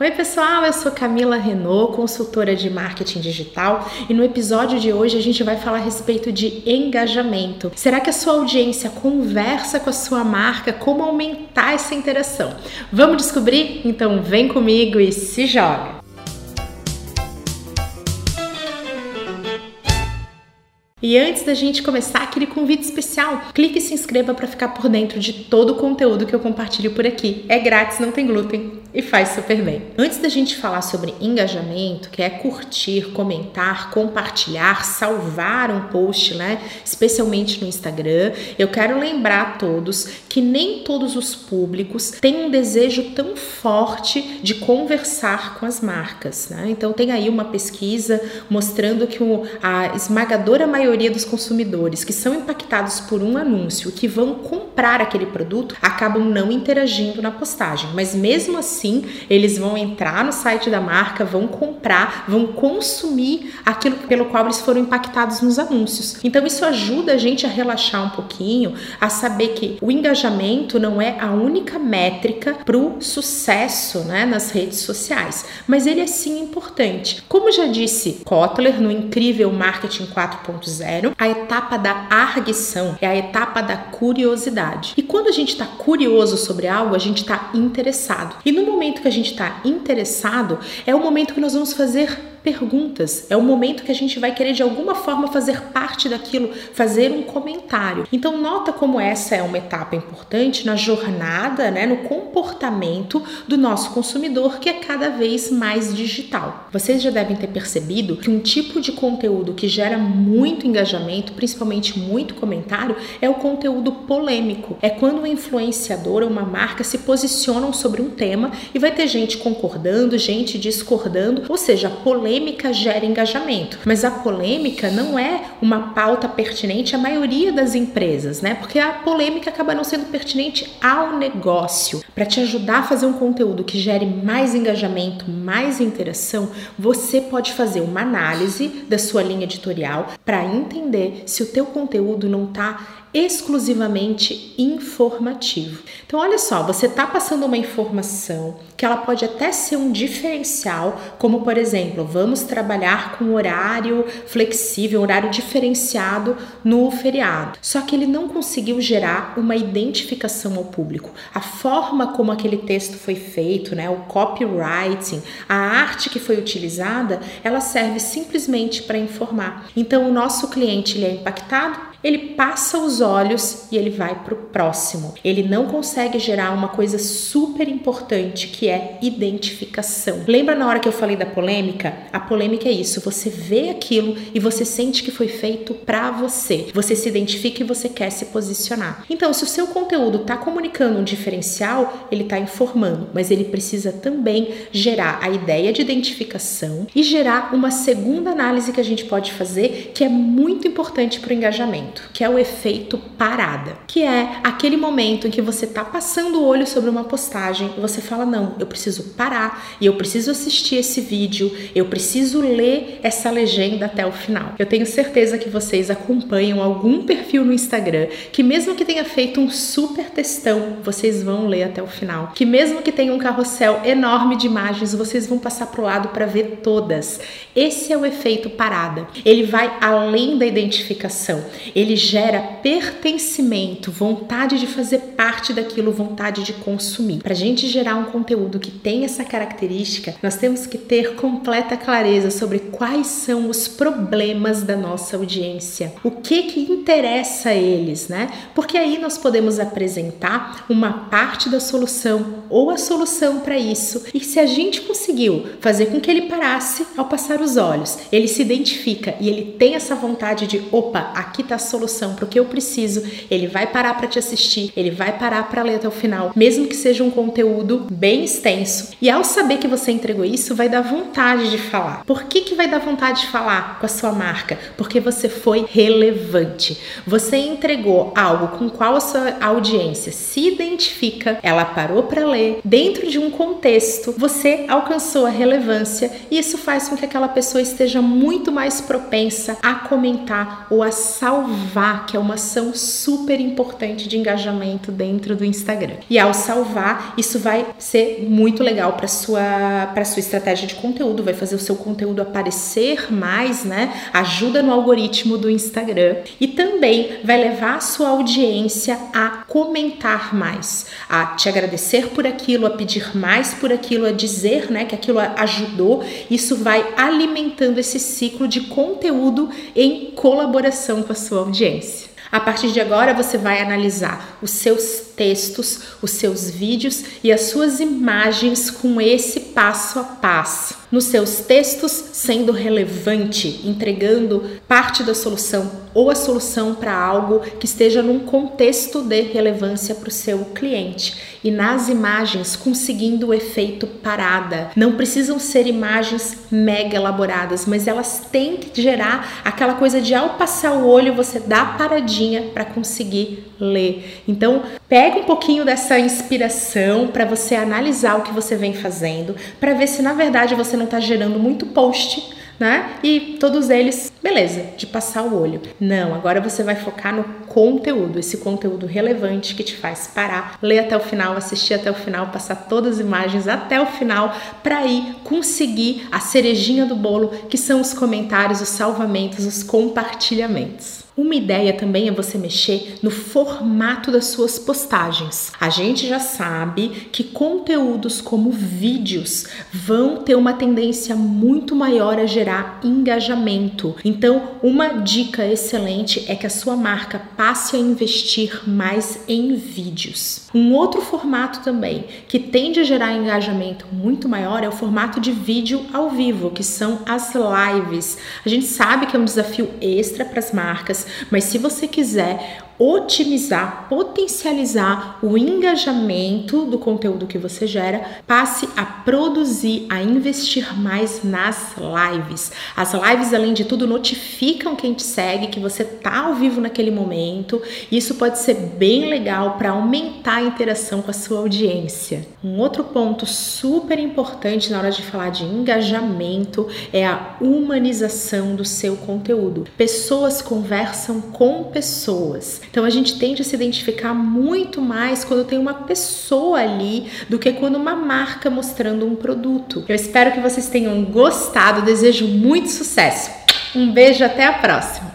Oi, pessoal, eu sou Camila Renault, consultora de marketing digital, e no episódio de hoje a gente vai falar a respeito de engajamento. Será que a sua audiência conversa com a sua marca? Como aumentar essa interação? Vamos descobrir? Então vem comigo e se joga! E antes da gente começar, aquele convite especial, clique e se inscreva para ficar por dentro de todo o conteúdo que eu compartilho por aqui. É grátis, não tem glúten e faz super bem. Antes da gente falar sobre engajamento, que é curtir, comentar, compartilhar, salvar um post, né, especialmente no Instagram, eu quero lembrar a todos que nem todos os públicos têm um desejo tão forte de conversar com as marcas, né? Então tem aí uma pesquisa mostrando que a esmagadora maioria maioria dos consumidores que são impactados por um anúncio que vão comprar aquele produto acabam não interagindo na postagem, mas mesmo assim eles vão entrar no site da marca, vão comprar, vão consumir aquilo pelo qual eles foram impactados nos anúncios. Então isso ajuda a gente a relaxar um pouquinho, a saber que o engajamento não é a única métrica para o sucesso né, nas redes sociais, mas ele é sim importante. Como já disse Kotler no incrível Marketing 4.0, a etapa da arguição é a etapa da curiosidade. E quando a gente está curioso sobre algo, a gente está interessado. E no momento que a gente está interessado, é o momento que nós vamos fazer perguntas. É o momento que a gente vai querer de alguma forma fazer parte daquilo, fazer um comentário. Então nota como essa é uma etapa importante na jornada, né, no comportamento do nosso consumidor que é cada vez mais digital. Vocês já devem ter percebido que um tipo de conteúdo que gera muito engajamento, principalmente muito comentário, é o conteúdo polêmico. É quando um influenciador ou uma marca se posicionam sobre um tema e vai ter gente concordando, gente discordando, ou seja, polêmica polêmica gera engajamento, mas a polêmica não é uma pauta pertinente à maioria das empresas, né? Porque a polêmica acaba não sendo pertinente ao negócio. Para te ajudar a fazer um conteúdo que gere mais engajamento, mais interação, você pode fazer uma análise da sua linha editorial para entender se o teu conteúdo não está exclusivamente informativo. Então, olha só, você está passando uma informação que ela pode até ser um diferencial, como por exemplo, vamos trabalhar com horário flexível, horário diferenciado no feriado. Só que ele não conseguiu gerar uma identificação ao público. A forma como aquele texto foi feito, né, o copywriting, a arte que foi utilizada, ela serve simplesmente para informar. Então, o nosso cliente ele é impactado, ele passa os olhos e ele vai para o próximo. Ele não consegue gerar uma coisa super importante que é identificação. Lembra na hora que eu falei da polêmica? A polêmica é isso: você vê aquilo e você sente que foi feito para você. Você se identifica e você quer se posicionar. Então, se o seu conteúdo está comunicando um diferencial, ele está informando, mas ele precisa também gerar a ideia de identificação e gerar uma segunda análise que a gente pode fazer que é muito importante para o engajamento momento, que é o efeito parada, que é aquele momento em que você está passando o olho sobre uma postagem e você fala: Não, eu preciso parar e eu preciso assistir esse vídeo, eu preciso ler essa legenda até o final. Eu tenho certeza que vocês acompanham algum perfil no Instagram que, mesmo que tenha feito um super textão, vocês vão ler até o final. Que, mesmo que tenha um carrossel enorme de imagens, vocês vão passar para o lado para ver todas. Esse é o efeito parada. Ele vai além da identificação ele gera pertencimento, vontade de fazer parte daquilo, vontade de consumir. Para a gente gerar um conteúdo que tem essa característica, nós temos que ter completa clareza sobre quais são os problemas da nossa audiência, o que que interessa a eles, né? Porque aí nós podemos apresentar uma parte da solução ou a solução para isso. E se a gente conseguiu fazer com que ele parasse ao passar os olhos, ele se identifica e ele tem essa vontade de, opa, aqui está solução para o que eu preciso, ele vai parar para te assistir, ele vai parar para ler até o final, mesmo que seja um conteúdo bem extenso. E ao saber que você entregou isso, vai dar vontade de falar. Por que, que vai dar vontade de falar com a sua marca? Porque você foi relevante. Você entregou algo com qual a sua audiência se identifica, ela parou para ler, dentro de um contexto, você alcançou a relevância e isso faz com que aquela pessoa esteja muito mais propensa a comentar ou a salvar salvar, que é uma ação super importante de engajamento dentro do Instagram. E ao salvar, isso vai ser muito legal para sua para sua estratégia de conteúdo, vai fazer o seu conteúdo aparecer mais, né? Ajuda no algoritmo do Instagram e também vai levar a sua audiência a comentar mais, a te agradecer por aquilo, a pedir mais por aquilo, a dizer, né, que aquilo ajudou. Isso vai alimentando esse ciclo de conteúdo em colaboração com a sua audiência. A partir de agora, você vai analisar os seus textos, os seus vídeos e as suas imagens com esse passo a passo. Nos seus textos, sendo relevante, entregando parte da solução ou a solução para algo que esteja num contexto de relevância para o seu cliente. E nas imagens, conseguindo o efeito parada. Não precisam ser imagens mega elaboradas, mas elas têm que gerar aquela coisa de ao passar o olho você dá paradinha para conseguir ler. Então, pega um pouquinho dessa inspiração para você analisar o que você vem fazendo, para ver se na verdade você não está gerando muito post né? E todos eles, beleza, de passar o olho. Não, agora você vai focar no conteúdo, esse conteúdo relevante que te faz parar, ler até o final, assistir até o final, passar todas as imagens até o final para ir conseguir a cerejinha do bolo, que são os comentários, os salvamentos, os compartilhamentos. Uma ideia também é você mexer no formato das suas postagens. A gente já sabe que conteúdos como vídeos vão ter uma tendência muito maior a gerar engajamento. Então, uma dica excelente é que a sua marca passe a investir mais em vídeos. Um outro formato também que tende a gerar engajamento muito maior é o formato de vídeo ao vivo, que são as lives. A gente sabe que é um desafio extra para as marcas, mas se você quiser otimizar, potencializar o engajamento do conteúdo que você gera, passe a produzir, a investir mais nas lives. As lives, além de tudo, notificam quem te segue que você tá ao vivo naquele momento. Isso pode ser bem legal para aumentar a interação com a sua audiência. Um outro ponto super importante na hora de falar de engajamento é a humanização do seu conteúdo. Pessoas conversam com pessoas. Então a gente tende a se identificar muito mais quando tem uma pessoa ali do que quando uma marca mostrando um produto. Eu espero que vocês tenham gostado, desejo muito sucesso. Um beijo, até a próxima!